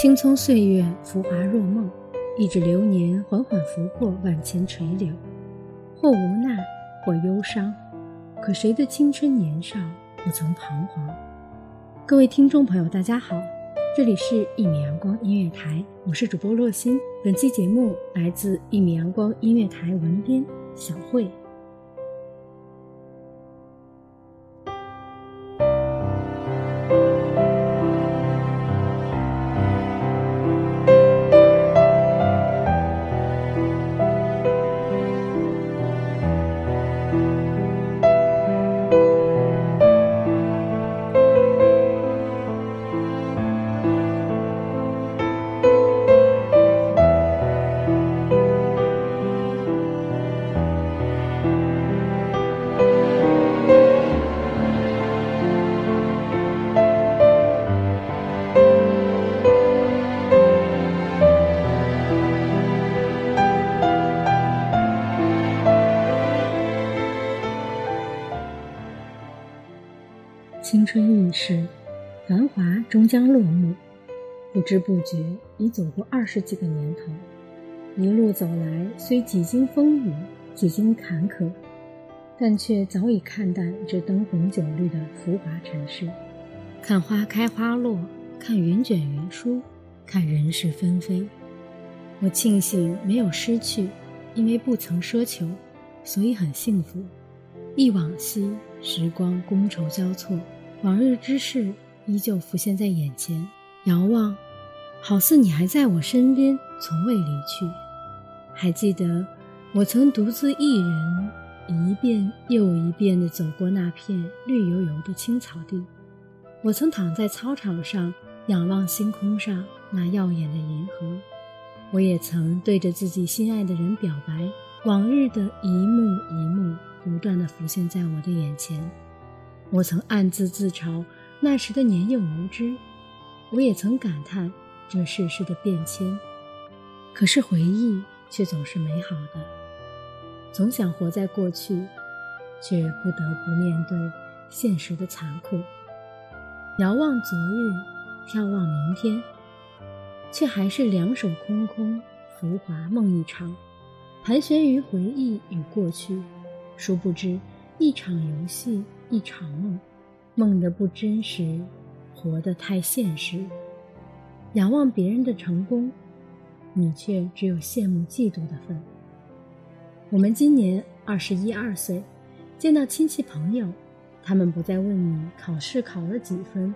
青葱岁月，浮华若梦，一指流年缓缓拂过万千垂柳，或无奈，或忧伤。可谁的青春年少不曾彷徨？各位听众朋友，大家好，这里是一米阳光音乐台，我是主播洛欣。本期节目来自一米阳光音乐台文编小慧。青春易逝，繁华终将落幕。不知不觉已走过二十几个年头，一路走来，虽几经风雨，几经坎坷，但却早已看淡这灯红酒绿的浮华尘世。看花开花落，看云卷云舒，看人事纷飞。我庆幸没有失去，因为不曾奢求，所以很幸福。忆往昔，时光觥筹交错。往日之事依旧浮现在眼前，遥望，好似你还在我身边，从未离去。还记得我曾独自一人，一遍又一遍地走过那片绿油油的青草地。我曾躺在操场上，仰望星空上那耀眼的银河。我也曾对着自己心爱的人表白，往日的一幕一幕不断地浮现在我的眼前。我曾暗自自嘲那时的年幼无知，我也曾感叹这世事的变迁。可是回忆却总是美好的，总想活在过去，却不得不面对现实的残酷。遥望昨日，眺望明天，却还是两手空空，浮华梦一场，盘旋于回忆与过去。殊不知，一场游戏。一场梦，梦的不真实，活得太现实。仰望别人的成功，你却只有羡慕嫉妒的份。我们今年二十一二岁，见到亲戚朋友，他们不再问你考试考了几分，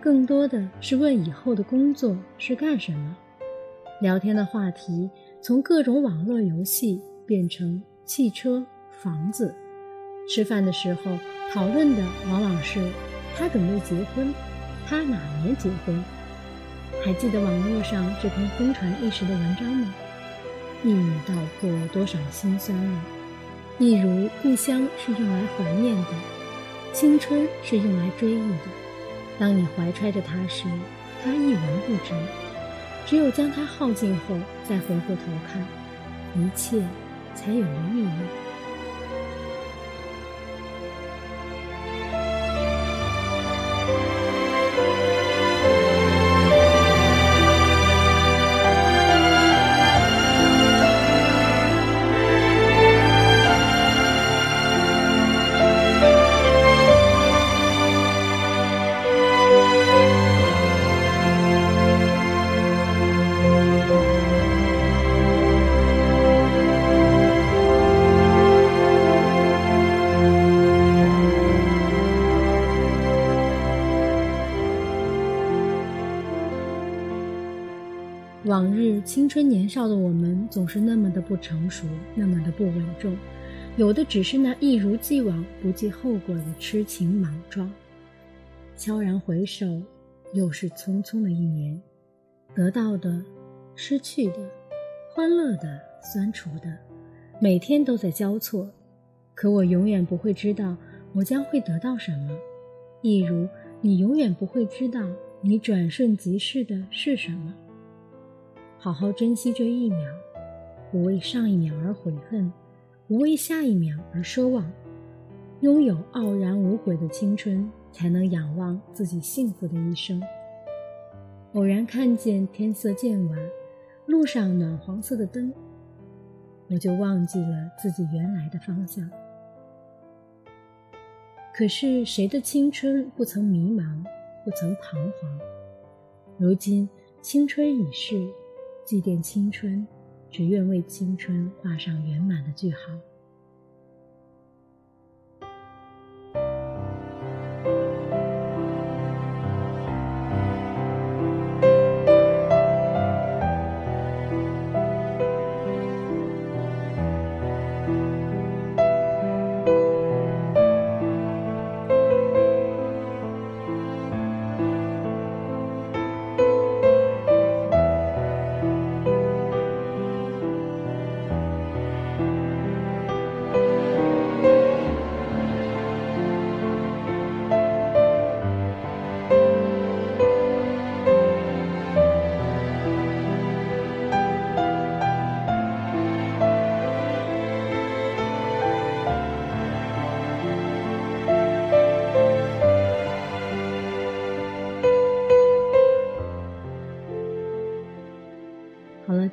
更多的是问以后的工作是干什么。聊天的话题从各种网络游戏变成汽车、房子。吃饭的时候。讨论的往往是他准备结婚，他哪年结婚？还记得网络上这篇疯传一时的文章吗？一语道破多少心酸泪。一如故乡是用来怀念的，青春是用来追忆的。当你怀揣着它时，它一文不值；只有将它耗尽后，再回过头看，一切才有了意义。往日青春年少的我们，总是那么的不成熟，那么的不稳重，有的只是那一如既往、不计后果的痴情莽撞。悄然回首，又是匆匆的一年，得到的、失去的、欢乐的、酸楚的，每天都在交错。可我永远不会知道我将会得到什么，一如你永远不会知道你转瞬即逝的是什么。好好珍惜这一秒，不为上一秒而悔恨，不为下一秒而奢望。拥有傲然无悔的青春，才能仰望自己幸福的一生。偶然看见天色渐晚，路上暖黄色的灯，我就忘记了自己原来的方向。可是谁的青春不曾迷茫，不曾彷徨？如今青春已逝。祭奠青春，只愿为青春画上圆满的句号。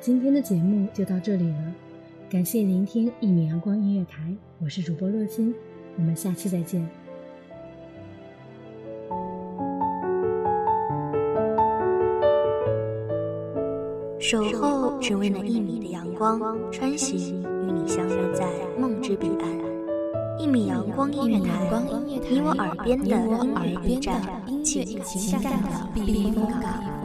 今天的节目就到这里了，感谢聆听一米阳光音乐台，我是主播洛心，我们下期再见。守候只为那一米的阳光，穿行与你相约在梦之彼岸。一米阳光音乐台，你我耳边的音乐驿站，情感的避风港。